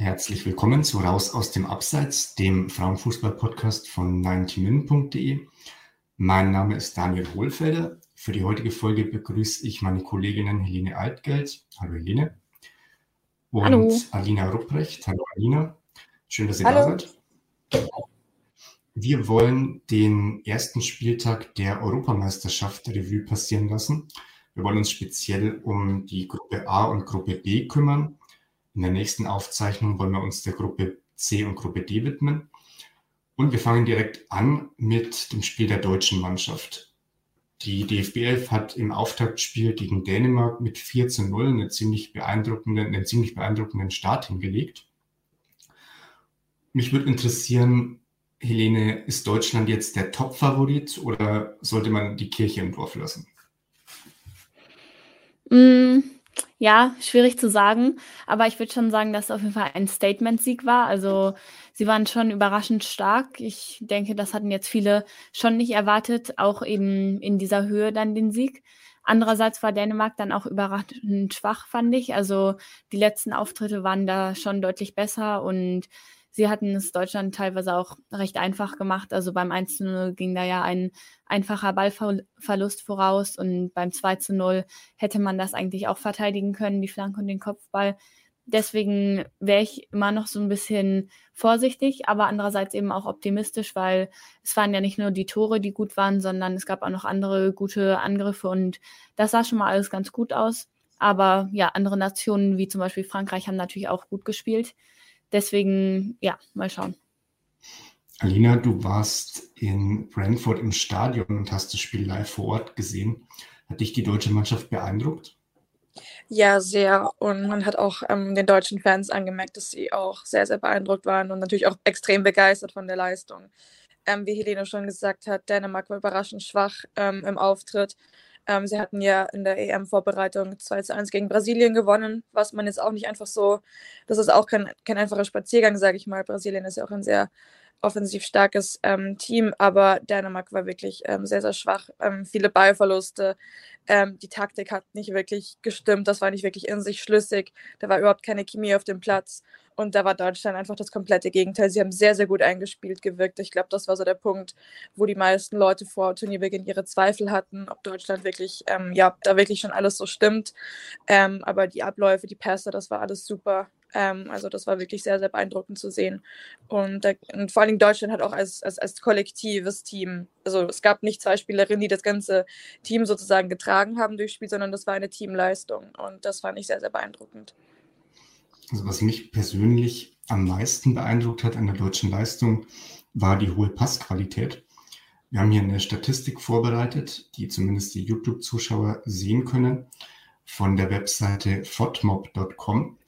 Herzlich willkommen zu Raus aus dem Abseits, dem Frauenfußball-Podcast von 90min.de. Mein Name ist Daniel Hohlfelder. Für die heutige Folge begrüße ich meine Kolleginnen Helene Altgeld. Hallo Helene. Und Hallo. Alina Rupprecht. Hallo Alina. Schön, dass ihr Hallo. da seid. Wir wollen den ersten Spieltag der Europameisterschaft Revue passieren lassen. Wir wollen uns speziell um die Gruppe A und Gruppe B kümmern in der nächsten Aufzeichnung wollen wir uns der Gruppe C und Gruppe D widmen. Und wir fangen direkt an mit dem Spiel der deutschen Mannschaft. Die DFB 11 hat im Auftaktspiel gegen Dänemark mit 4 zu 0 eine ziemlich beeindruckenden, einen ziemlich beeindruckenden Start hingelegt. Mich würde interessieren, Helene, ist Deutschland jetzt der Top-Favorit oder sollte man die Kirche im Dorf lassen? Mm, ja, schwierig zu sagen, aber ich würde schon sagen, dass es auf jeden Fall ein Statement-Sieg war. Also sie waren schon überraschend stark. Ich denke, das hatten jetzt viele schon nicht erwartet, auch eben in dieser Höhe dann den Sieg. Andererseits war Dänemark dann auch überraschend schwach, fand ich. Also die letzten Auftritte waren da schon deutlich besser und Sie hatten es Deutschland teilweise auch recht einfach gemacht. Also beim 1 0 ging da ja ein einfacher Ballverlust voraus und beim 2 zu 0 hätte man das eigentlich auch verteidigen können, die Flanke und den Kopfball. Deswegen wäre ich immer noch so ein bisschen vorsichtig, aber andererseits eben auch optimistisch, weil es waren ja nicht nur die Tore, die gut waren, sondern es gab auch noch andere gute Angriffe und das sah schon mal alles ganz gut aus. Aber ja, andere Nationen wie zum Beispiel Frankreich haben natürlich auch gut gespielt. Deswegen, ja, mal schauen. Alina, du warst in Brentford im Stadion und hast das Spiel live vor Ort gesehen. Hat dich die deutsche Mannschaft beeindruckt? Ja, sehr. Und man hat auch ähm, den deutschen Fans angemerkt, dass sie auch sehr, sehr beeindruckt waren und natürlich auch extrem begeistert von der Leistung. Ähm, wie Helene schon gesagt hat, Dänemark war überraschend schwach ähm, im Auftritt. Ähm, sie hatten ja in der EM-Vorbereitung 2 zu 1 gegen Brasilien gewonnen, was man jetzt auch nicht einfach so, das ist auch kein, kein einfacher Spaziergang, sage ich mal. Brasilien ist ja auch ein sehr offensiv starkes ähm, Team, aber Dänemark war wirklich ähm, sehr, sehr schwach. Ähm, viele Ballverluste. Ähm, die Taktik hat nicht wirklich gestimmt. Das war nicht wirklich in sich schlüssig. Da war überhaupt keine Chemie auf dem Platz. Und da war Deutschland einfach das komplette Gegenteil. Sie haben sehr, sehr gut eingespielt gewirkt. Ich glaube, das war so der Punkt, wo die meisten Leute vor Turnierbeginn ihre Zweifel hatten, ob Deutschland wirklich, ähm, ja, da wirklich schon alles so stimmt. Ähm, aber die Abläufe, die Pässe, das war alles super. Ähm, also das war wirklich sehr, sehr beeindruckend zu sehen. Und, der, und, vor allem Deutschland hat auch als, als, als kollektives Team, also es gab nicht zwei Spielerinnen, die das ganze Team sozusagen getragen haben durchs Spiel, sondern das war eine Teamleistung. Und das fand ich sehr, sehr beeindruckend. Also was mich persönlich am meisten beeindruckt hat an der deutschen Leistung, war die hohe Passqualität. Wir haben hier eine Statistik vorbereitet, die zumindest die YouTube-Zuschauer sehen können, von der Webseite fotmob.com.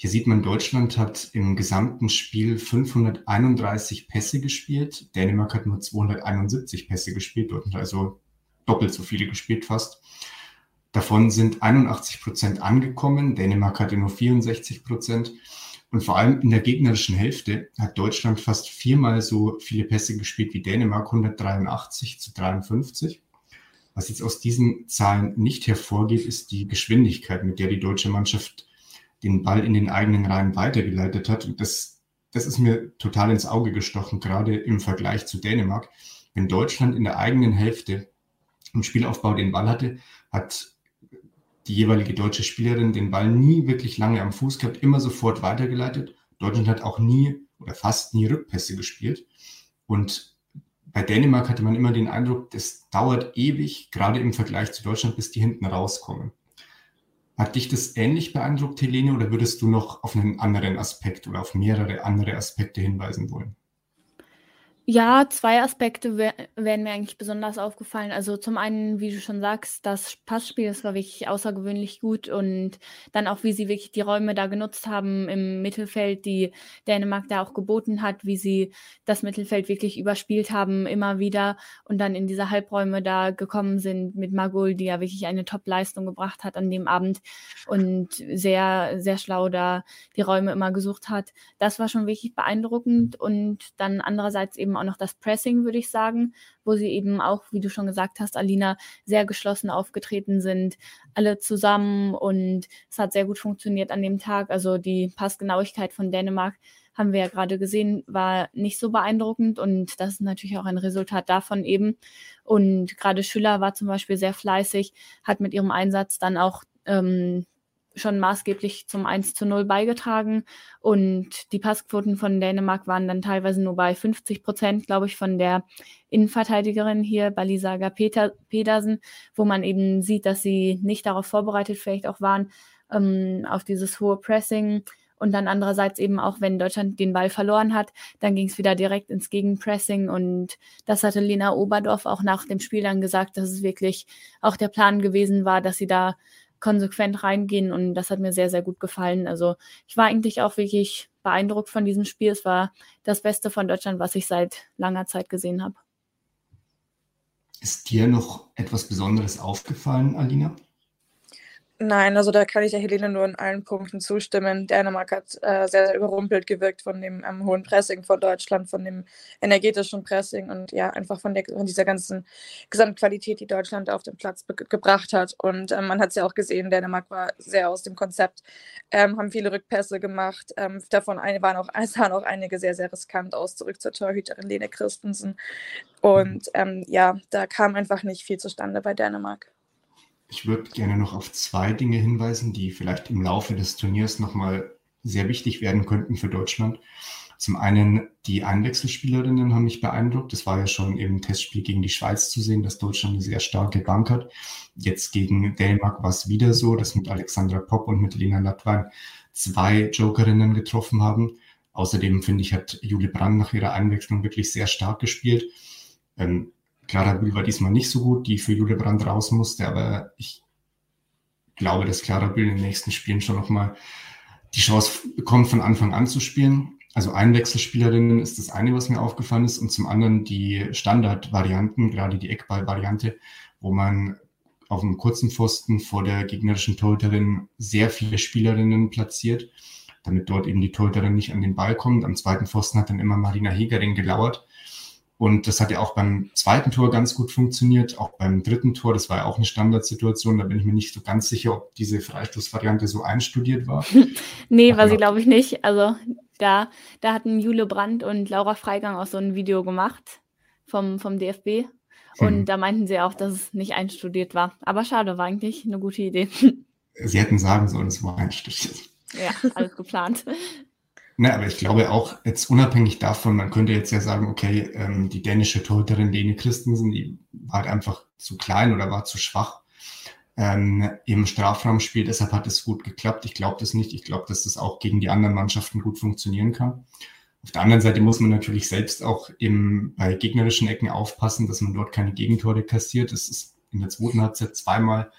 Hier sieht man, Deutschland hat im gesamten Spiel 531 Pässe gespielt. Dänemark hat nur 271 Pässe gespielt, Deutschland also doppelt so viele gespielt fast. Davon sind 81 Prozent angekommen. Dänemark hatte nur 64 Prozent. Und vor allem in der gegnerischen Hälfte hat Deutschland fast viermal so viele Pässe gespielt wie Dänemark, 183 zu 53. Was jetzt aus diesen Zahlen nicht hervorgeht, ist die Geschwindigkeit, mit der die deutsche Mannschaft den Ball in den eigenen Reihen weitergeleitet hat. Und das, das ist mir total ins Auge gestochen, gerade im Vergleich zu Dänemark. Wenn Deutschland in der eigenen Hälfte im Spielaufbau den Ball hatte, hat die jeweilige deutsche Spielerin den Ball nie wirklich lange am Fuß gehabt, immer sofort weitergeleitet. Deutschland hat auch nie oder fast nie Rückpässe gespielt. Und bei Dänemark hatte man immer den Eindruck, das dauert ewig, gerade im Vergleich zu Deutschland, bis die hinten rauskommen. Hat dich das ähnlich beeindruckt, Helene, oder würdest du noch auf einen anderen Aspekt oder auf mehrere andere Aspekte hinweisen wollen? Ja, zwei Aspekte wär wären mir eigentlich besonders aufgefallen. Also, zum einen, wie du schon sagst, das Passspiel, das war wirklich außergewöhnlich gut und dann auch, wie sie wirklich die Räume da genutzt haben im Mittelfeld, die Dänemark da auch geboten hat, wie sie das Mittelfeld wirklich überspielt haben immer wieder und dann in diese Halbräume da gekommen sind mit Magul, die ja wirklich eine Top-Leistung gebracht hat an dem Abend und sehr, sehr schlau da die Räume immer gesucht hat. Das war schon wirklich beeindruckend und dann andererseits eben auch noch das Pressing, würde ich sagen, wo sie eben auch, wie du schon gesagt hast, Alina, sehr geschlossen aufgetreten sind, alle zusammen und es hat sehr gut funktioniert an dem Tag. Also die Passgenauigkeit von Dänemark haben wir ja gerade gesehen, war nicht so beeindruckend und das ist natürlich auch ein Resultat davon eben. Und gerade Schüller war zum Beispiel sehr fleißig, hat mit ihrem Einsatz dann auch ähm, schon maßgeblich zum 1 zu 0 beigetragen. Und die Passquoten von Dänemark waren dann teilweise nur bei 50 Prozent, glaube ich, von der Innenverteidigerin hier, Balisaga Peter, Pedersen, wo man eben sieht, dass sie nicht darauf vorbereitet vielleicht auch waren, ähm, auf dieses hohe Pressing. Und dann andererseits eben auch, wenn Deutschland den Ball verloren hat, dann ging es wieder direkt ins Gegenpressing. Und das hatte Lena Oberdorf auch nach dem Spiel dann gesagt, dass es wirklich auch der Plan gewesen war, dass sie da konsequent reingehen und das hat mir sehr, sehr gut gefallen. Also ich war eigentlich auch wirklich beeindruckt von diesem Spiel. Es war das Beste von Deutschland, was ich seit langer Zeit gesehen habe. Ist dir noch etwas Besonderes aufgefallen, Alina? Nein, also da kann ich der Helene nur in allen Punkten zustimmen. Dänemark hat äh, sehr, sehr überrumpelt gewirkt von dem ähm, hohen Pressing von Deutschland, von dem energetischen Pressing und ja, einfach von, der, von dieser ganzen Gesamtqualität, die Deutschland auf den Platz gebracht hat. Und ähm, man hat es ja auch gesehen, Dänemark war sehr aus dem Konzept, ähm, haben viele Rückpässe gemacht. Ähm, davon eine, waren auch, sahen auch einige sehr, sehr riskant aus, zurück zur Torhüterin Lene Christensen. Und ähm, ja, da kam einfach nicht viel zustande bei Dänemark. Ich würde gerne noch auf zwei Dinge hinweisen, die vielleicht im Laufe des Turniers nochmal sehr wichtig werden könnten für Deutschland. Zum einen die Einwechselspielerinnen haben mich beeindruckt. Das war ja schon im Testspiel gegen die Schweiz zu sehen, dass Deutschland eine sehr starke Bank hat. Jetzt gegen Dänemark war es wieder so, dass mit Alexandra Popp und mit Lena Latwein zwei Jokerinnen getroffen haben. Außerdem finde ich, hat Jule Brand nach ihrer Einwechslung wirklich sehr stark gespielt. Ähm, Clara Bühl war diesmal nicht so gut, die für Jule Brand raus musste, aber ich glaube, dass Clara Bühl in den nächsten Spielen schon nochmal die Chance bekommt, von Anfang an zu spielen. Also Einwechselspielerinnen ist das eine, was mir aufgefallen ist, und zum anderen die Standardvarianten, gerade die Eckballvariante, wo man auf einem kurzen Pfosten vor der gegnerischen Torhüterin sehr viele Spielerinnen platziert, damit dort eben die Torhüterin nicht an den Ball kommt. Am zweiten Pfosten hat dann immer Marina Hegering gelauert und das hat ja auch beim zweiten Tor ganz gut funktioniert, auch beim dritten Tor, das war ja auch eine Standardsituation, da bin ich mir nicht so ganz sicher, ob diese Freistoßvariante so einstudiert war. nee, war sie, glaube ich, nicht. Also da, da hatten Jule Brandt und Laura Freigang auch so ein Video gemacht vom, vom DFB. Und hm. da meinten sie auch, dass es nicht einstudiert war. Aber schade, war eigentlich eine gute Idee. Sie hätten sagen sollen, es war einstudiert. Ja, alles geplant. Ne, aber ich glaube auch, jetzt unabhängig davon, man könnte jetzt ja sagen, okay, ähm, die dänische Torhüterin Lene Christensen, die war halt einfach zu klein oder war zu schwach ähm, im Strafraumspiel, deshalb hat es gut geklappt. Ich glaube das nicht. Ich glaube, dass das auch gegen die anderen Mannschaften gut funktionieren kann. Auf der anderen Seite muss man natürlich selbst auch im, bei gegnerischen Ecken aufpassen, dass man dort keine Gegentore kassiert. Das ist in der zweiten Halbzeit zweimal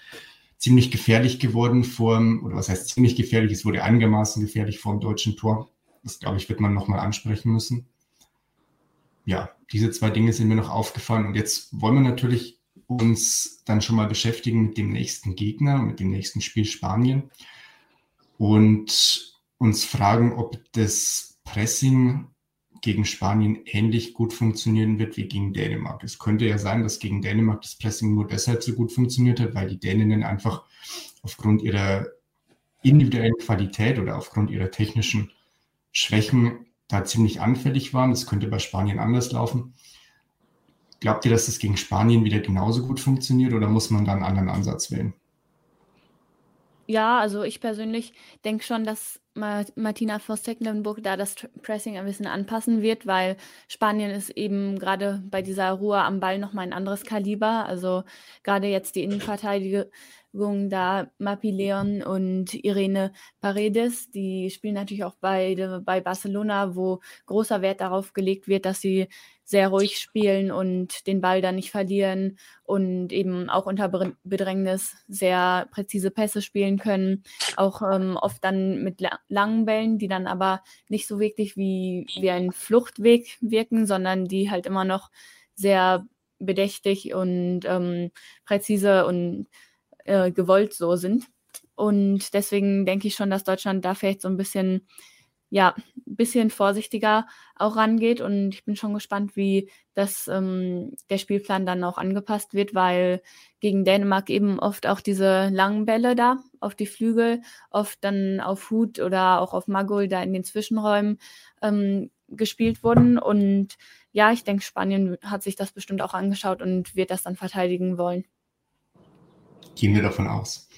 ziemlich gefährlich geworden vor, oder was heißt ziemlich gefährlich, es wurde einigermaßen gefährlich vor dem deutschen Tor. Das, glaube ich, wird man nochmal ansprechen müssen. Ja, diese zwei Dinge sind mir noch aufgefallen. Und jetzt wollen wir natürlich uns dann schon mal beschäftigen mit dem nächsten Gegner, mit dem nächsten Spiel Spanien und uns fragen, ob das Pressing gegen Spanien ähnlich gut funktionieren wird wie gegen Dänemark. Es könnte ja sein, dass gegen Dänemark das Pressing nur deshalb so gut funktioniert hat, weil die Däninnen einfach aufgrund ihrer individuellen Qualität oder aufgrund ihrer technischen Schwächen da ziemlich anfällig waren. Das könnte bei Spanien anders laufen. Glaubt ihr, dass das gegen Spanien wieder genauso gut funktioniert oder muss man da einen anderen Ansatz wählen? Ja, also ich persönlich denke schon, dass Martina Voss-Tecklenburg da das Pressing ein bisschen anpassen wird, weil Spanien ist eben gerade bei dieser Ruhe am Ball nochmal ein anderes Kaliber. Also gerade jetzt die Innenverteidigung da Mapi Leon und Irene Paredes, die spielen natürlich auch beide bei Barcelona, wo großer Wert darauf gelegt wird, dass sie sehr ruhig spielen und den Ball dann nicht verlieren und eben auch unter Bedrängnis sehr präzise Pässe spielen können. Auch ähm, oft dann mit langen Bällen, die dann aber nicht so wirklich wie, wie ein Fluchtweg wirken, sondern die halt immer noch sehr bedächtig und ähm, präzise und äh, gewollt so sind. Und deswegen denke ich schon, dass Deutschland da vielleicht so ein bisschen ja, ein bisschen vorsichtiger auch rangeht. Und ich bin schon gespannt, wie das, ähm, der Spielplan dann auch angepasst wird, weil gegen Dänemark eben oft auch diese langen Bälle da auf die Flügel, oft dann auf Hut oder auch auf Magul da in den Zwischenräumen ähm, gespielt wurden. Und ja, ich denke, Spanien hat sich das bestimmt auch angeschaut und wird das dann verteidigen wollen. Gehen wir davon aus.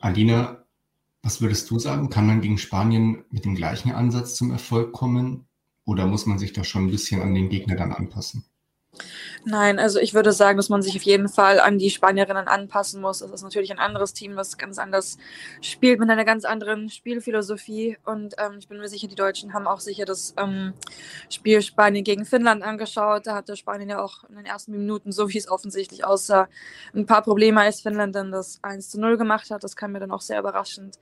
Alina, was würdest du sagen? Kann man gegen Spanien mit dem gleichen Ansatz zum Erfolg kommen? Oder muss man sich da schon ein bisschen an den Gegner dann anpassen? Nein, also ich würde sagen, dass man sich auf jeden Fall an die Spanierinnen anpassen muss. Das ist natürlich ein anderes Team, was ganz anders spielt, mit einer ganz anderen Spielphilosophie. Und ähm, ich bin mir sicher, die Deutschen haben auch sicher das ähm, Spiel Spanien gegen Finnland angeschaut. Da hatte Spanien ja auch in den ersten Minuten, so wie es offensichtlich aussah, ein paar Probleme, als Finnland dann das 1 zu 0 gemacht hat. Das kam mir dann auch sehr überraschend.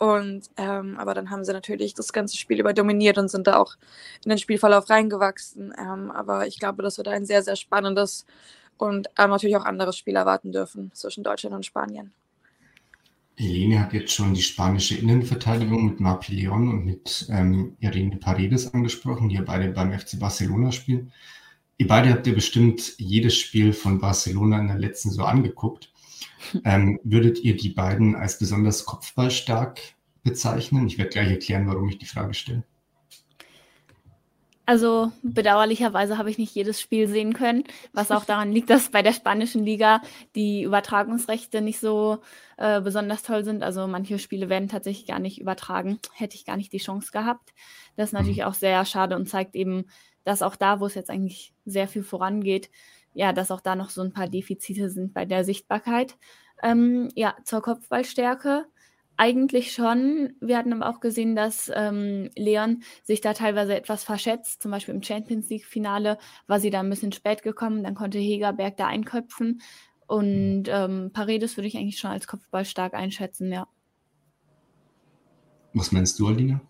Und ähm, aber dann haben sie natürlich das ganze Spiel über dominiert und sind da auch in den Spielverlauf reingewachsen. Ähm, aber ich glaube, dass wir da ein sehr, sehr spannendes und ähm, natürlich auch anderes Spiel erwarten dürfen zwischen Deutschland und Spanien. Helene hat jetzt schon die spanische Innenverteidigung mit Leon und mit ähm, Irene Paredes angesprochen, die ja beide beim FC Barcelona spielen. Ihr beide habt ja bestimmt jedes Spiel von Barcelona in der letzten so angeguckt. Ähm, würdet ihr die beiden als besonders kopfballstark bezeichnen? Ich werde gleich erklären, warum ich die Frage stelle. Also bedauerlicherweise habe ich nicht jedes Spiel sehen können, was auch daran liegt, dass bei der spanischen Liga die Übertragungsrechte nicht so äh, besonders toll sind. Also manche Spiele werden tatsächlich gar nicht übertragen. Hätte ich gar nicht die Chance gehabt. Das ist natürlich mhm. auch sehr schade und zeigt eben, dass auch da, wo es jetzt eigentlich sehr viel vorangeht, ja, dass auch da noch so ein paar Defizite sind bei der Sichtbarkeit. Ähm, ja, zur Kopfballstärke. Eigentlich schon. Wir hatten aber auch gesehen, dass ähm, Leon sich da teilweise etwas verschätzt. Zum Beispiel im Champions League-Finale war sie da ein bisschen spät gekommen. Dann konnte Hegerberg da einköpfen. Und ähm, Paredes würde ich eigentlich schon als Kopfball stark einschätzen, ja. Was meinst du, Alina?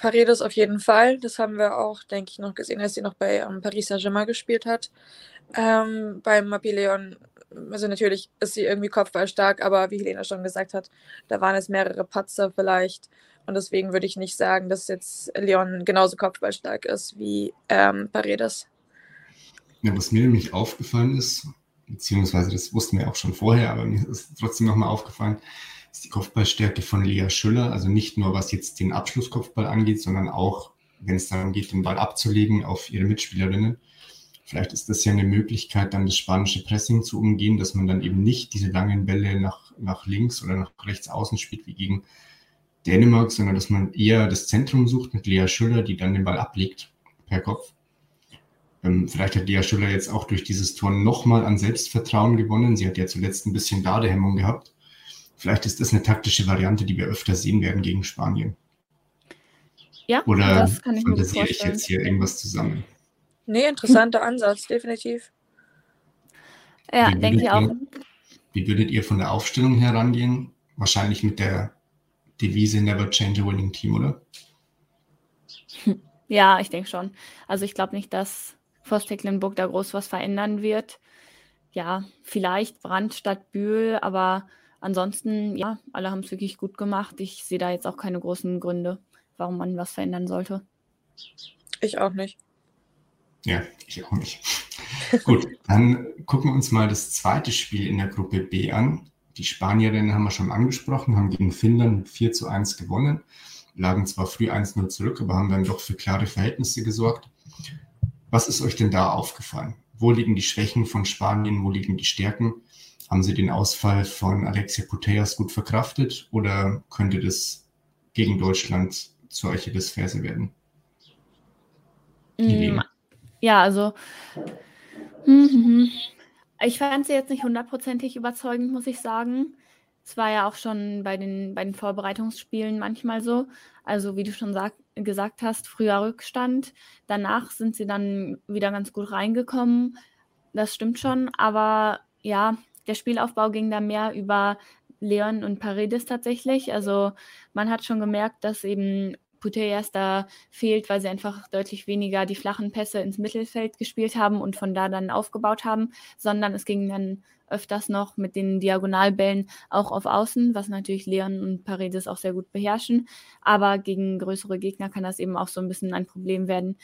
Paredes auf jeden Fall. Das haben wir auch, denke ich, noch gesehen, als sie noch bei ähm, Paris Saint-Germain gespielt hat. Ähm, beim Mapileon, also natürlich ist sie irgendwie kopfballstark, aber wie Helena schon gesagt hat, da waren es mehrere Patzer vielleicht. Und deswegen würde ich nicht sagen, dass jetzt Leon genauso kopfballstark ist wie ähm, Paredes. Ja, was mir nämlich aufgefallen ist, beziehungsweise das wussten wir auch schon vorher, aber mir ist trotzdem nochmal aufgefallen, ist die Kopfballstärke von Lea Schüller. Also nicht nur was jetzt den Abschlusskopfball angeht, sondern auch, wenn es darum geht, den Ball abzulegen auf ihre Mitspielerinnen. Vielleicht ist das ja eine Möglichkeit, dann das spanische Pressing zu umgehen, dass man dann eben nicht diese langen Bälle nach, nach links oder nach rechts außen spielt wie gegen Dänemark, sondern dass man eher das Zentrum sucht mit Lea Schüller, die dann den Ball ablegt per Kopf. Ähm, vielleicht hat Lea Schüller jetzt auch durch dieses Tor nochmal an Selbstvertrauen gewonnen. Sie hat ja zuletzt ein bisschen Ladehemmung gehabt. Vielleicht ist das eine taktische Variante, die wir öfter sehen werden gegen Spanien. Ja, Oder das kann ich mir vorstellen. ich jetzt hier irgendwas zusammen? Nee, interessanter Ansatz, definitiv. Ja, denke ich auch. wie würdet ihr von der Aufstellung herangehen? Wahrscheinlich mit der Devise Never Change a Winning Team, oder? Ja, ich denke schon. Also ich glaube nicht, dass Forst Tecklenburg da groß was verändern wird. Ja, vielleicht Brand statt Bühl, aber ansonsten, ja, alle haben es wirklich gut gemacht. Ich sehe da jetzt auch keine großen Gründe, warum man was verändern sollte. Ich auch nicht. Ja, ich auch nicht. Gut, dann gucken wir uns mal das zweite Spiel in der Gruppe B an. Die Spanierinnen haben wir schon angesprochen, haben gegen Finnland mit 4 zu 1 gewonnen, lagen zwar früh 1-0 zurück, aber haben dann doch für klare Verhältnisse gesorgt. Was ist euch denn da aufgefallen? Wo liegen die Schwächen von Spanien, wo liegen die Stärken? Haben sie den Ausfall von Alexia Putellas gut verkraftet oder könnte das gegen Deutschland zur Achillesferse werden? Mm, ja, also hm. ich fand sie jetzt nicht hundertprozentig überzeugend, muss ich sagen. Es war ja auch schon bei den, bei den Vorbereitungsspielen manchmal so. Also wie du schon sag, gesagt hast, früher Rückstand. Danach sind sie dann wieder ganz gut reingekommen. Das stimmt schon. Aber ja, der Spielaufbau ging da mehr über Leon und Paredes tatsächlich. Also man hat schon gemerkt, dass eben Putellas da fehlt, weil sie einfach deutlich weniger die flachen Pässe ins Mittelfeld gespielt haben und von da dann aufgebaut haben, sondern es ging dann öfters noch mit den Diagonalbällen auch auf Außen, was natürlich Leon und Paredes auch sehr gut beherrschen. Aber gegen größere Gegner kann das eben auch so ein bisschen ein Problem werden,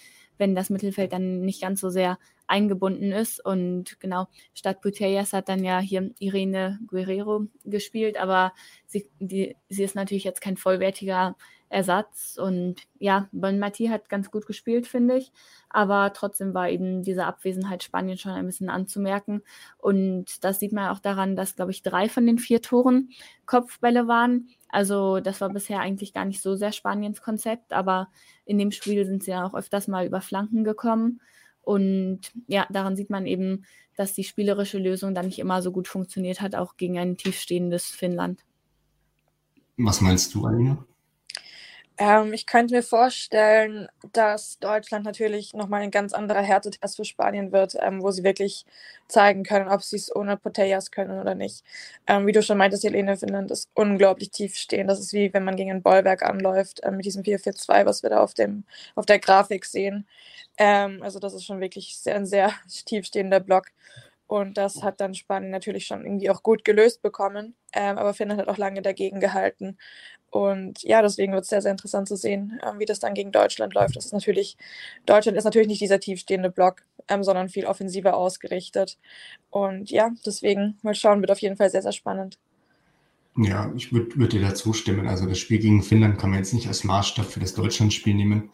wenn das Mittelfeld dann nicht ganz so sehr eingebunden ist. Und genau, statt Putellas hat dann ja hier Irene Guerrero gespielt, aber sie, die, sie ist natürlich jetzt kein vollwertiger Ersatz. Und ja, Bon Mati hat ganz gut gespielt, finde ich. Aber trotzdem war eben diese Abwesenheit Spanien schon ein bisschen anzumerken. Und das sieht man auch daran, dass, glaube ich, drei von den vier Toren Kopfbälle waren. Also das war bisher eigentlich gar nicht so sehr Spaniens Konzept, aber in dem Spiel sind sie ja auch öfters mal über Flanken gekommen. Und ja, daran sieht man eben, dass die spielerische Lösung dann nicht immer so gut funktioniert hat, auch gegen ein tiefstehendes Finnland. Was meinst du, Alina? Ähm, ich könnte mir vorstellen, dass Deutschland natürlich nochmal ein ganz anderer Härtetest für Spanien wird, ähm, wo sie wirklich zeigen können, ob sie es ohne Potellas können oder nicht. Ähm, wie du schon meintest, Helene, Finnland ist unglaublich tief stehen. Das ist wie wenn man gegen ein Bollwerk anläuft äh, mit diesem 4-4-2, was wir da auf, dem, auf der Grafik sehen. Ähm, also das ist schon wirklich sehr, ein sehr tiefstehender Block. Und das hat dann Spanien natürlich schon irgendwie auch gut gelöst bekommen. Ähm, aber Finnland hat auch lange dagegen gehalten. Und ja, deswegen wird es sehr, sehr interessant zu sehen, ähm, wie das dann gegen Deutschland läuft. Das ist natürlich, Deutschland ist natürlich nicht dieser tiefstehende Block, ähm, sondern viel offensiver ausgerichtet. Und ja, deswegen mal schauen, wird auf jeden Fall sehr, sehr spannend. Ja, ich würde würd dir dazu stimmen. Also das Spiel gegen Finnland kann man jetzt nicht als Maßstab für das Deutschlandspiel nehmen.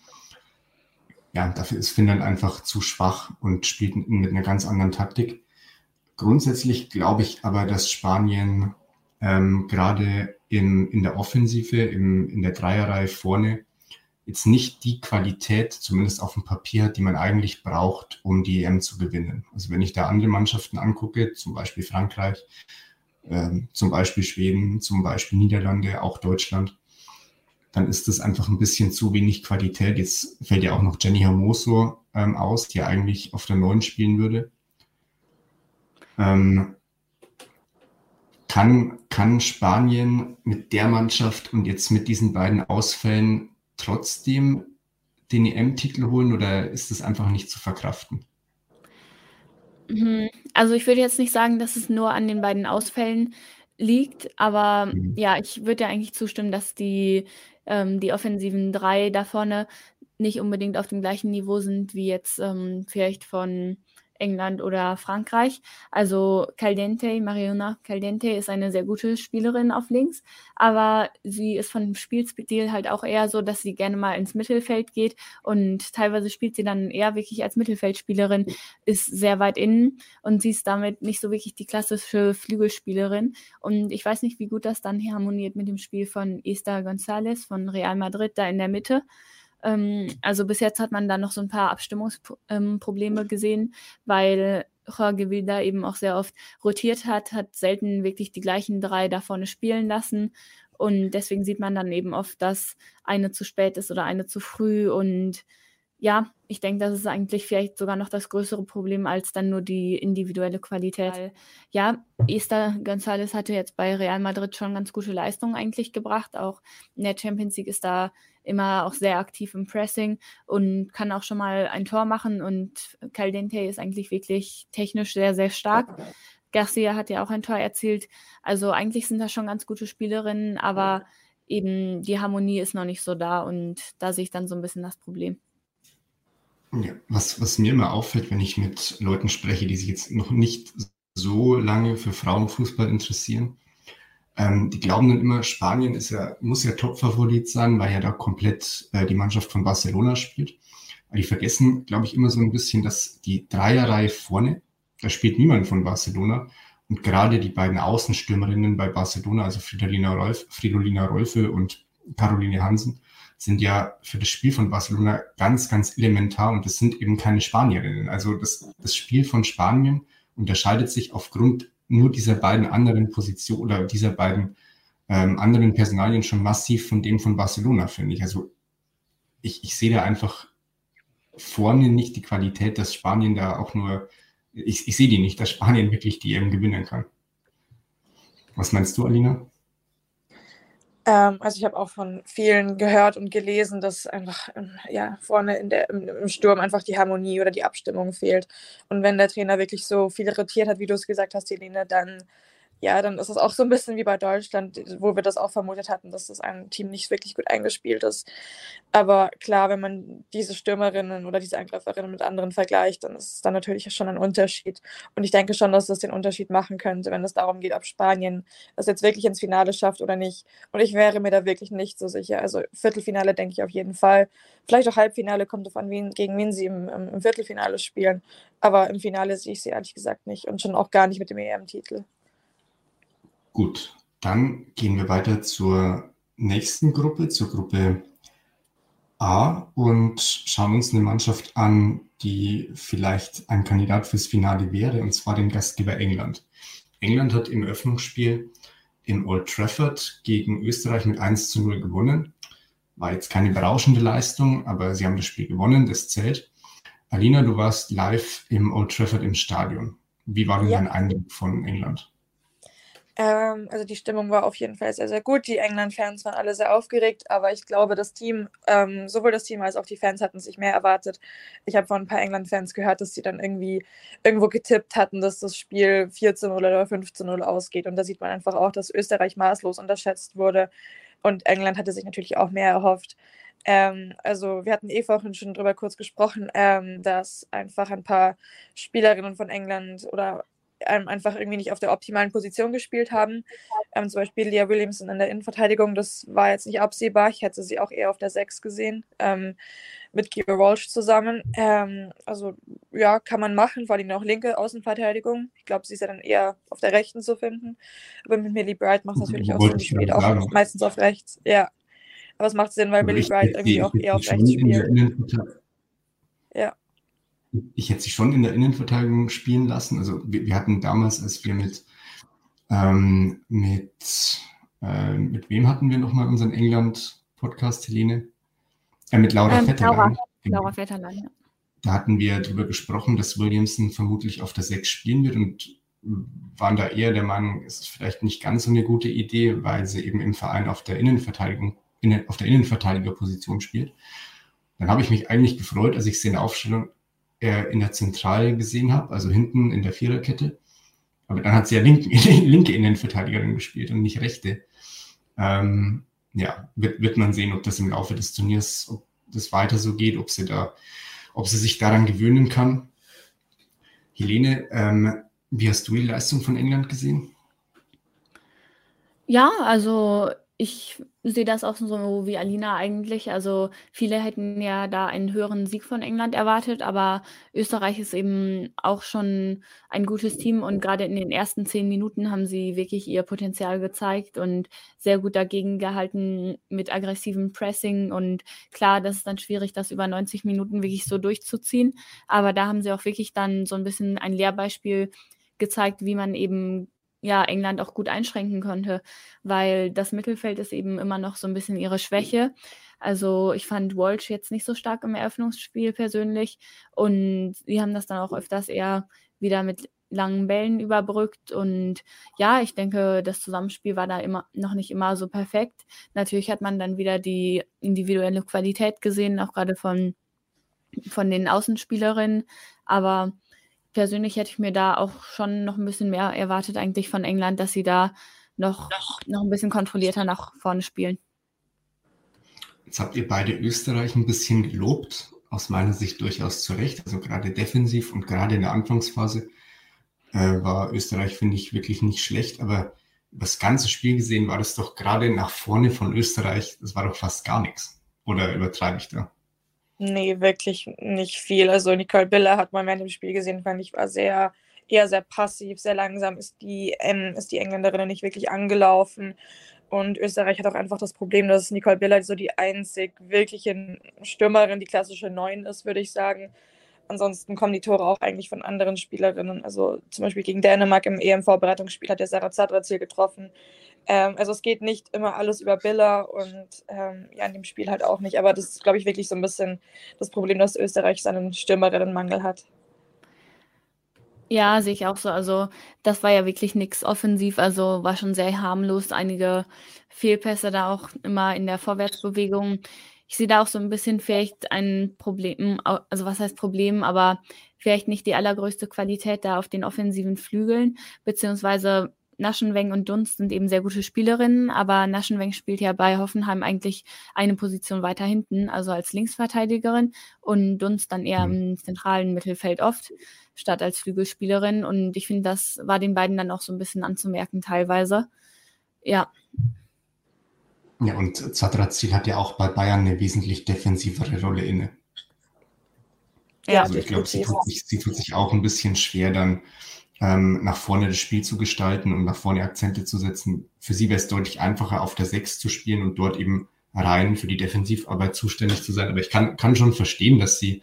Ja, dafür ist Finnland einfach zu schwach und spielt mit einer ganz anderen Taktik. Grundsätzlich glaube ich aber, dass Spanien ähm, gerade in, in der Offensive, im, in der Dreierreihe vorne, jetzt nicht die Qualität, zumindest auf dem Papier die man eigentlich braucht, um die EM zu gewinnen. Also wenn ich da andere Mannschaften angucke, zum Beispiel Frankreich, ähm, zum Beispiel Schweden, zum Beispiel Niederlande, auch Deutschland, dann ist das einfach ein bisschen zu wenig Qualität. Jetzt fällt ja auch noch Jenny Hermoso ähm, aus, die eigentlich auf der Neuen spielen würde. Ähm, kann, kann Spanien mit der Mannschaft und jetzt mit diesen beiden Ausfällen trotzdem den EM-Titel holen oder ist es einfach nicht zu verkraften? Mhm. Also ich würde jetzt nicht sagen, dass es nur an den beiden Ausfällen liegt, aber mhm. ja, ich würde ja eigentlich zustimmen, dass die, ähm, die offensiven drei da vorne nicht unbedingt auf dem gleichen Niveau sind wie jetzt ähm, vielleicht von England oder Frankreich. Also Caldente, Mariona Caldente ist eine sehr gute Spielerin auf links, aber sie ist von dem Spielstil halt auch eher so, dass sie gerne mal ins Mittelfeld geht und teilweise spielt sie dann eher wirklich als Mittelfeldspielerin, ist sehr weit innen und sie ist damit nicht so wirklich die klassische Flügelspielerin. Und ich weiß nicht, wie gut das dann harmoniert mit dem Spiel von Esther González von Real Madrid da in der Mitte. Ähm, also bis jetzt hat man da noch so ein paar Abstimmungsprobleme ähm, gesehen, weil Jorge Wilda eben auch sehr oft rotiert hat, hat selten wirklich die gleichen drei da vorne spielen lassen. Und deswegen sieht man dann eben oft, dass eine zu spät ist oder eine zu früh. Und ja, ich denke, das ist eigentlich vielleicht sogar noch das größere Problem als dann nur die individuelle Qualität. Ja, Esther González hatte jetzt bei Real Madrid schon ganz gute Leistungen eigentlich gebracht. Auch in der Champions League ist da immer auch sehr aktiv im Pressing und kann auch schon mal ein Tor machen. Und Caldente ist eigentlich wirklich technisch sehr, sehr stark. Garcia hat ja auch ein Tor erzielt. Also eigentlich sind das schon ganz gute Spielerinnen, aber eben die Harmonie ist noch nicht so da und da sehe ich dann so ein bisschen das Problem. Ja, was, was mir immer auffällt, wenn ich mit Leuten spreche, die sich jetzt noch nicht so lange für Frauenfußball interessieren, ähm, die glauben dann immer, Spanien ist ja, muss ja Top-Favorit sein, weil ja da komplett äh, die Mannschaft von Barcelona spielt. Aber die vergessen, glaube ich, immer so ein bisschen, dass die Dreierreihe vorne, da spielt niemand von Barcelona. Und gerade die beiden Außenstürmerinnen bei Barcelona, also Fridolina, Rolf, Fridolina Rolfe und Caroline Hansen sind ja für das Spiel von Barcelona ganz, ganz elementar und das sind eben keine Spanierinnen. Also das, das Spiel von Spanien unterscheidet sich aufgrund nur dieser beiden anderen Positionen oder dieser beiden ähm, anderen Personalien schon massiv von dem von Barcelona, finde ich. Also ich, ich sehe da einfach vorne nicht die Qualität, dass Spanien da auch nur, ich, ich sehe die nicht, dass Spanien wirklich die EM gewinnen kann. Was meinst du, Alina? Ähm, also ich habe auch von vielen gehört und gelesen, dass einfach ähm, ja, vorne in der, im, im, Sturm einfach die Harmonie oder die Abstimmung fehlt. Und wenn der Trainer wirklich so viel rotiert hat, wie du es gesagt hast, Helene, dann ja, dann ist es auch so ein bisschen wie bei Deutschland, wo wir das auch vermutet hatten, dass das ein Team nicht wirklich gut eingespielt ist. Aber klar, wenn man diese Stürmerinnen oder diese Angreiferinnen mit anderen vergleicht, dann ist es dann natürlich schon ein Unterschied. Und ich denke schon, dass das den Unterschied machen könnte, wenn es darum geht, ob Spanien es jetzt wirklich ins Finale schafft oder nicht. Und ich wäre mir da wirklich nicht so sicher. Also Viertelfinale denke ich auf jeden Fall. Vielleicht auch Halbfinale kommt davon, wen, gegen wen sie im, im Viertelfinale spielen. Aber im Finale sehe ich sie ehrlich gesagt nicht und schon auch gar nicht mit dem EM-Titel. Gut, dann gehen wir weiter zur nächsten Gruppe, zur Gruppe A und schauen uns eine Mannschaft an, die vielleicht ein Kandidat fürs Finale wäre, und zwar den Gastgeber England. England hat im Öffnungsspiel in Old Trafford gegen Österreich mit 1 zu 0 gewonnen. War jetzt keine berauschende Leistung, aber sie haben das Spiel gewonnen, das zählt. Alina, du warst live im Old Trafford im Stadion. Wie war denn ja. dein Eindruck von England? Ähm, also die Stimmung war auf jeden Fall sehr, sehr gut. Die England-Fans waren alle sehr aufgeregt, aber ich glaube, das Team, ähm, sowohl das Team als auch die Fans hatten sich mehr erwartet. Ich habe von ein paar England-Fans gehört, dass sie dann irgendwie irgendwo getippt hatten, dass das Spiel 14 oder 15-0 ausgeht. Und da sieht man einfach auch, dass Österreich maßlos unterschätzt wurde. Und England hatte sich natürlich auch mehr erhofft. Ähm, also wir hatten eh vorhin schon drüber kurz gesprochen, ähm, dass einfach ein paar Spielerinnen von England oder einfach irgendwie nicht auf der optimalen Position gespielt haben. Ähm, zum Beispiel Leah Williamson in der Innenverteidigung, das war jetzt nicht absehbar. Ich hätte sie auch eher auf der 6 gesehen, ähm, mit Kira Walsh zusammen. Ähm, also ja, kann man machen, vor allem auch linke Außenverteidigung. Ich glaube, sie ist ja dann eher auf der rechten zu finden. Aber mit Millie Bright macht es natürlich auch Sinn, die spielt auch sagen. meistens auf rechts. Ja. Aber es macht Sinn, weil Millie Bright irgendwie auch eher auf rechts spielt. Ich hätte sie schon in der Innenverteidigung spielen lassen. Also wir, wir hatten damals, als wir mit, ähm, mit, äh, mit wem hatten wir nochmal unseren England-Podcast, Helene? Äh, mit Laura ähm, Vetterlein. Laura, genau. Laura Vetterlein, ja. Da hatten wir darüber gesprochen, dass Williamson vermutlich auf der 6 spielen wird und waren da eher der Meinung, es ist vielleicht nicht ganz so eine gute Idee, weil sie eben im Verein auf der Innenverteidigung, in, auf der Innenverteidigerposition spielt. Dann habe ich mich eigentlich gefreut, als ich sie in der Aufstellung äh, in der Zentrale gesehen habe, also hinten in der Viererkette. Aber dann hat sie ja linken, linke Innenverteidigerin gespielt und nicht rechte. Ähm, ja, wird, wird man sehen, ob das im Laufe des Turniers, ob das weiter so geht, ob sie da, ob sie sich daran gewöhnen kann. Helene, ähm, wie hast du die Leistung von England gesehen? Ja, also ich sehe das auch so wie Alina eigentlich. Also viele hätten ja da einen höheren Sieg von England erwartet, aber Österreich ist eben auch schon ein gutes Team und gerade in den ersten zehn Minuten haben sie wirklich ihr Potenzial gezeigt und sehr gut dagegen gehalten mit aggressivem Pressing. Und klar, das ist dann schwierig, das über 90 Minuten wirklich so durchzuziehen. Aber da haben sie auch wirklich dann so ein bisschen ein Lehrbeispiel gezeigt, wie man eben ja, England auch gut einschränken konnte, weil das Mittelfeld ist eben immer noch so ein bisschen ihre Schwäche. Also ich fand Walsh jetzt nicht so stark im Eröffnungsspiel persönlich und sie haben das dann auch öfters eher wieder mit langen Bällen überbrückt und ja, ich denke, das Zusammenspiel war da immer noch nicht immer so perfekt. Natürlich hat man dann wieder die individuelle Qualität gesehen, auch gerade von, von den Außenspielerinnen, aber persönlich hätte ich mir da auch schon noch ein bisschen mehr erwartet eigentlich von England, dass sie da noch, noch ein bisschen kontrollierter nach vorne spielen. Jetzt habt ihr beide Österreich ein bisschen gelobt, aus meiner Sicht durchaus zu Recht. Also gerade defensiv und gerade in der Anfangsphase äh, war Österreich, finde ich, wirklich nicht schlecht. Aber das ganze Spiel gesehen war das doch gerade nach vorne von Österreich, das war doch fast gar nichts. Oder übertreibe ich da? Nee, wirklich nicht viel. Also Nicole Biller hat man während dem Spiel gesehen, fand ich, war sehr, eher sehr passiv, sehr langsam ist die, ähm, ist die Engländerin nicht wirklich angelaufen. Und Österreich hat auch einfach das Problem, dass Nicole Biller so die einzig wirkliche Stürmerin, die klassische Neun ist, würde ich sagen. Ansonsten kommen die Tore auch eigentlich von anderen Spielerinnen. Also zum Beispiel gegen Dänemark im EM-Vorbereitungsspiel hat der Sarah Zadrazil getroffen. Ähm, also es geht nicht immer alles über Biller und ähm, ja, in dem Spiel halt auch nicht. Aber das ist, glaube ich, wirklich so ein bisschen das Problem, dass Österreich seinen Stürmerinnenmangel hat. Ja, sehe ich auch so. Also, das war ja wirklich nichts offensiv, also war schon sehr harmlos. Einige Fehlpässe da auch immer in der Vorwärtsbewegung. Ich sehe da auch so ein bisschen vielleicht ein Problem, also was heißt Problem, aber vielleicht nicht die allergrößte Qualität da auf den offensiven Flügeln, beziehungsweise Naschenweng und Dunst sind eben sehr gute Spielerinnen, aber Naschenweng spielt ja bei Hoffenheim eigentlich eine Position weiter hinten, also als Linksverteidigerin und Dunst dann eher mhm. im zentralen Mittelfeld oft statt als Flügelspielerin. Und ich finde, das war den beiden dann auch so ein bisschen anzumerken teilweise. Ja. Ja, und Zadrazil hat ja auch bei Bayern eine wesentlich defensivere Rolle inne. Ja, also ich glaube, sie, sie tut sich auch ein bisschen schwer, dann ähm, nach vorne das Spiel zu gestalten und nach vorne Akzente zu setzen. Für sie wäre es deutlich einfacher, auf der Sechs zu spielen und dort eben rein für die Defensivarbeit zuständig zu sein. Aber ich kann, kann schon verstehen, dass sie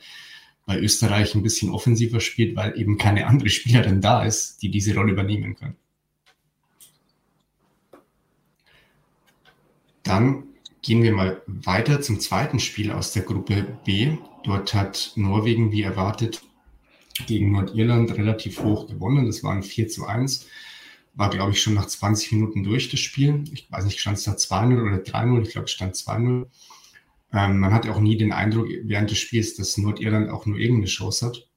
bei Österreich ein bisschen offensiver spielt, weil eben keine andere Spielerin da ist, die diese Rolle übernehmen kann. Dann gehen wir mal weiter zum zweiten Spiel aus der Gruppe B. Dort hat Norwegen, wie erwartet, gegen Nordirland relativ hoch gewonnen. Das war ein 4 zu 1. War, glaube ich, schon nach 20 Minuten durch das Spiel. Ich weiß nicht, stand es da 2-0 oder 3-0? Ich glaube, es stand 2-0. Ähm, man hat auch nie den Eindruck während des Spiels, dass Nordirland auch nur irgendeine Chance hat.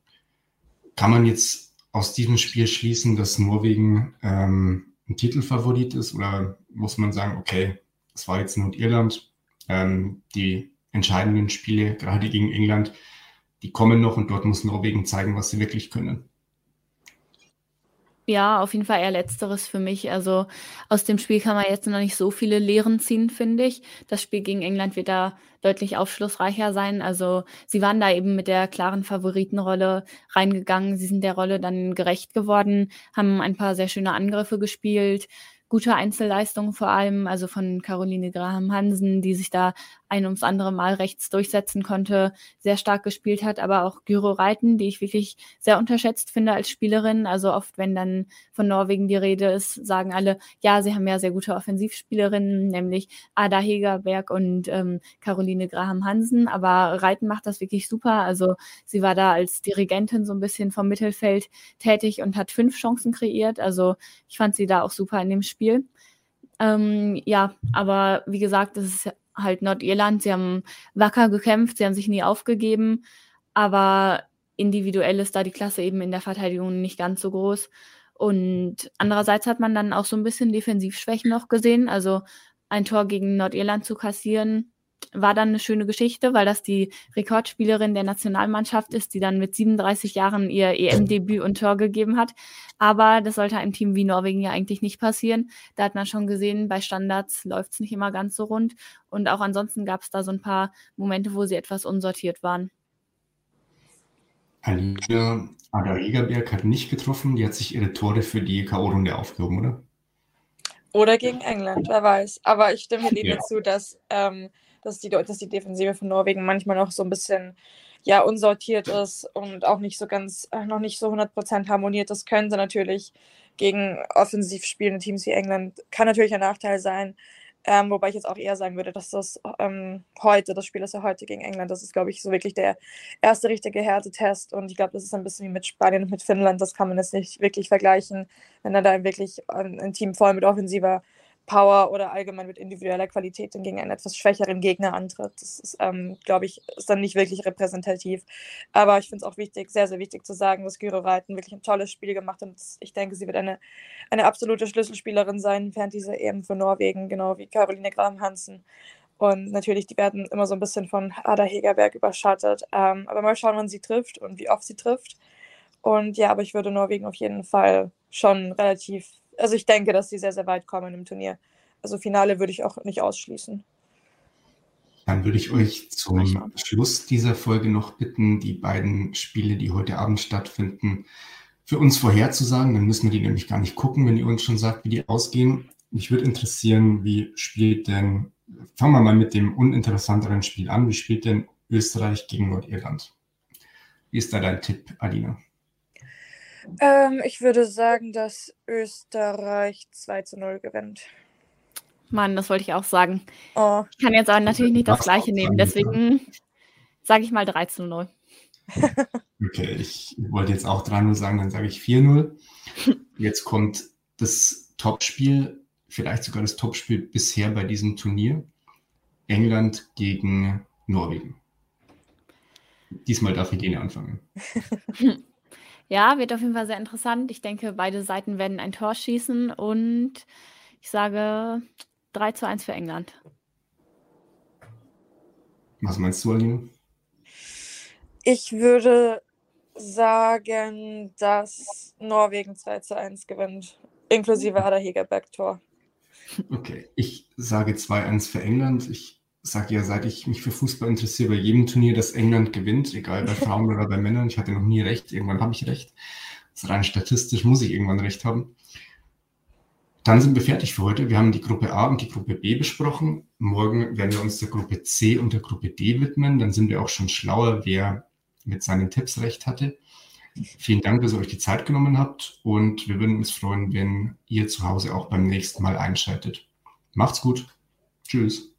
Kann man jetzt aus diesem Spiel schließen, dass Norwegen ähm, ein Titelfavorit ist oder muss man sagen, okay, es war jetzt Nordirland, ähm, die entscheidenden Spiele, gerade gegen England, die kommen noch und dort muss Norwegen zeigen, was sie wirklich können. Ja, auf jeden Fall eher letzteres für mich. Also aus dem Spiel kann man jetzt noch nicht so viele Lehren ziehen, finde ich. Das Spiel gegen England wird da deutlich aufschlussreicher sein. Also sie waren da eben mit der klaren Favoritenrolle reingegangen. Sie sind der Rolle dann gerecht geworden, haben ein paar sehr schöne Angriffe gespielt, gute Einzelleistungen vor allem, also von Caroline Graham Hansen, die sich da ein ums andere Mal rechts durchsetzen konnte, sehr stark gespielt hat, aber auch Gyro Reiten, die ich wirklich sehr unterschätzt finde als Spielerin. Also oft, wenn dann von Norwegen die Rede ist, sagen alle, ja, sie haben ja sehr gute Offensivspielerinnen, nämlich Ada Hegerberg und ähm, Caroline Graham Hansen. Aber Reiten macht das wirklich super. Also sie war da als Dirigentin so ein bisschen vom Mittelfeld tätig und hat fünf Chancen kreiert. Also ich fand sie da auch super in dem Spiel. Ähm, ja, aber wie gesagt, das ist halt Nordirland. Sie haben wacker gekämpft, sie haben sich nie aufgegeben, aber individuell ist da die Klasse eben in der Verteidigung nicht ganz so groß. Und andererseits hat man dann auch so ein bisschen Defensivschwächen noch gesehen. Also ein Tor gegen Nordirland zu kassieren, war dann eine schöne Geschichte, weil das die Rekordspielerin der Nationalmannschaft ist, die dann mit 37 Jahren ihr EM-Debüt und Tor gegeben hat. Aber das sollte einem Team wie Norwegen ja eigentlich nicht passieren. Da hat man schon gesehen, bei Standards läuft es nicht immer ganz so rund. Und auch ansonsten gab es da so ein paar Momente, wo sie etwas unsortiert waren. Alina Ada-Egerberg hat nicht getroffen. Die hat sich ihre Tore für die K.O.-Runde aufgehoben, oder? Oder gegen England, wer weiß. Aber ich stimme Helene ja. zu, dass ähm, dass die, dass die Defensive von Norwegen manchmal noch so ein bisschen ja, unsortiert ist und auch nicht so ganz, äh, noch nicht so 100% harmoniert. Das können sie natürlich gegen offensiv spielende Teams wie England. Kann natürlich ein Nachteil sein. Ähm, wobei ich jetzt auch eher sagen würde, dass das ähm, heute, das Spiel ist ja heute gegen England, das ist, glaube ich, so wirklich der erste richtige Härtetest. Und ich glaube, das ist ein bisschen wie mit Spanien und mit Finnland. Das kann man jetzt nicht wirklich vergleichen, wenn er da wirklich ein, ein Team voll mit offensiver Power oder allgemein mit individueller Qualität gegen einen etwas schwächeren Gegner antritt. Das ist, ähm, glaube ich, ist dann nicht wirklich repräsentativ. Aber ich finde es auch wichtig, sehr, sehr wichtig zu sagen, dass Gyro Reiten wirklich ein tolles Spiel gemacht hat. Und ich denke, sie wird eine, eine absolute Schlüsselspielerin sein während dieser EM für Norwegen, genau wie Caroline Graham-Hansen. Und natürlich, die werden immer so ein bisschen von Ada Hegerberg überschattet. Ähm, aber mal schauen, wann sie trifft und wie oft sie trifft. Und ja, aber ich würde Norwegen auf jeden Fall schon relativ also ich denke, dass sie sehr, sehr weit kommen im Turnier. Also Finale würde ich auch nicht ausschließen. Dann würde ich euch zum Schluss dieser Folge noch bitten, die beiden Spiele, die heute Abend stattfinden, für uns vorherzusagen. Dann müssen wir die nämlich gar nicht gucken, wenn ihr uns schon sagt, wie die ausgehen. mich würde interessieren, wie spielt denn, fangen wir mal mit dem uninteressanteren Spiel an, wie spielt denn Österreich gegen Nordirland? Wie ist da dein Tipp, Alina? Ähm, ich würde sagen, dass Österreich 2 zu 0 gewinnt. Mann, das wollte ich auch sagen. Oh. Ich kann jetzt aber natürlich nicht das gleiche nehmen, deswegen sage ich mal 3 zu 0. Okay, ich wollte jetzt auch 3-0 sagen, dann sage ich 4-0. Jetzt kommt das Topspiel, vielleicht sogar das Topspiel bisher bei diesem Turnier. England gegen Norwegen. Diesmal darf Helene anfangen. Ja, wird auf jeden Fall sehr interessant. Ich denke, beide Seiten werden ein Tor schießen und ich sage 3 zu 1 für England. Was meinst du, Alina? Ich würde sagen, dass Norwegen 2 zu 1 gewinnt. Inklusive Ada Hegerberg-Tor. Okay, ich sage 2-1 für England. Ich sage ja, seit ich mich für Fußball interessiere, bei jedem Turnier, dass England gewinnt, egal bei Frauen oder bei Männern. Ich hatte noch nie recht, irgendwann habe ich recht. Das ist rein statistisch muss ich irgendwann recht haben. Dann sind wir fertig für heute. Wir haben die Gruppe A und die Gruppe B besprochen. Morgen werden wir uns der Gruppe C und der Gruppe D widmen. Dann sind wir auch schon schlauer, wer mit seinen Tipps recht hatte. Vielen Dank, dass ihr euch die Zeit genommen habt und wir würden uns freuen, wenn ihr zu Hause auch beim nächsten Mal einschaltet. Macht's gut. Tschüss.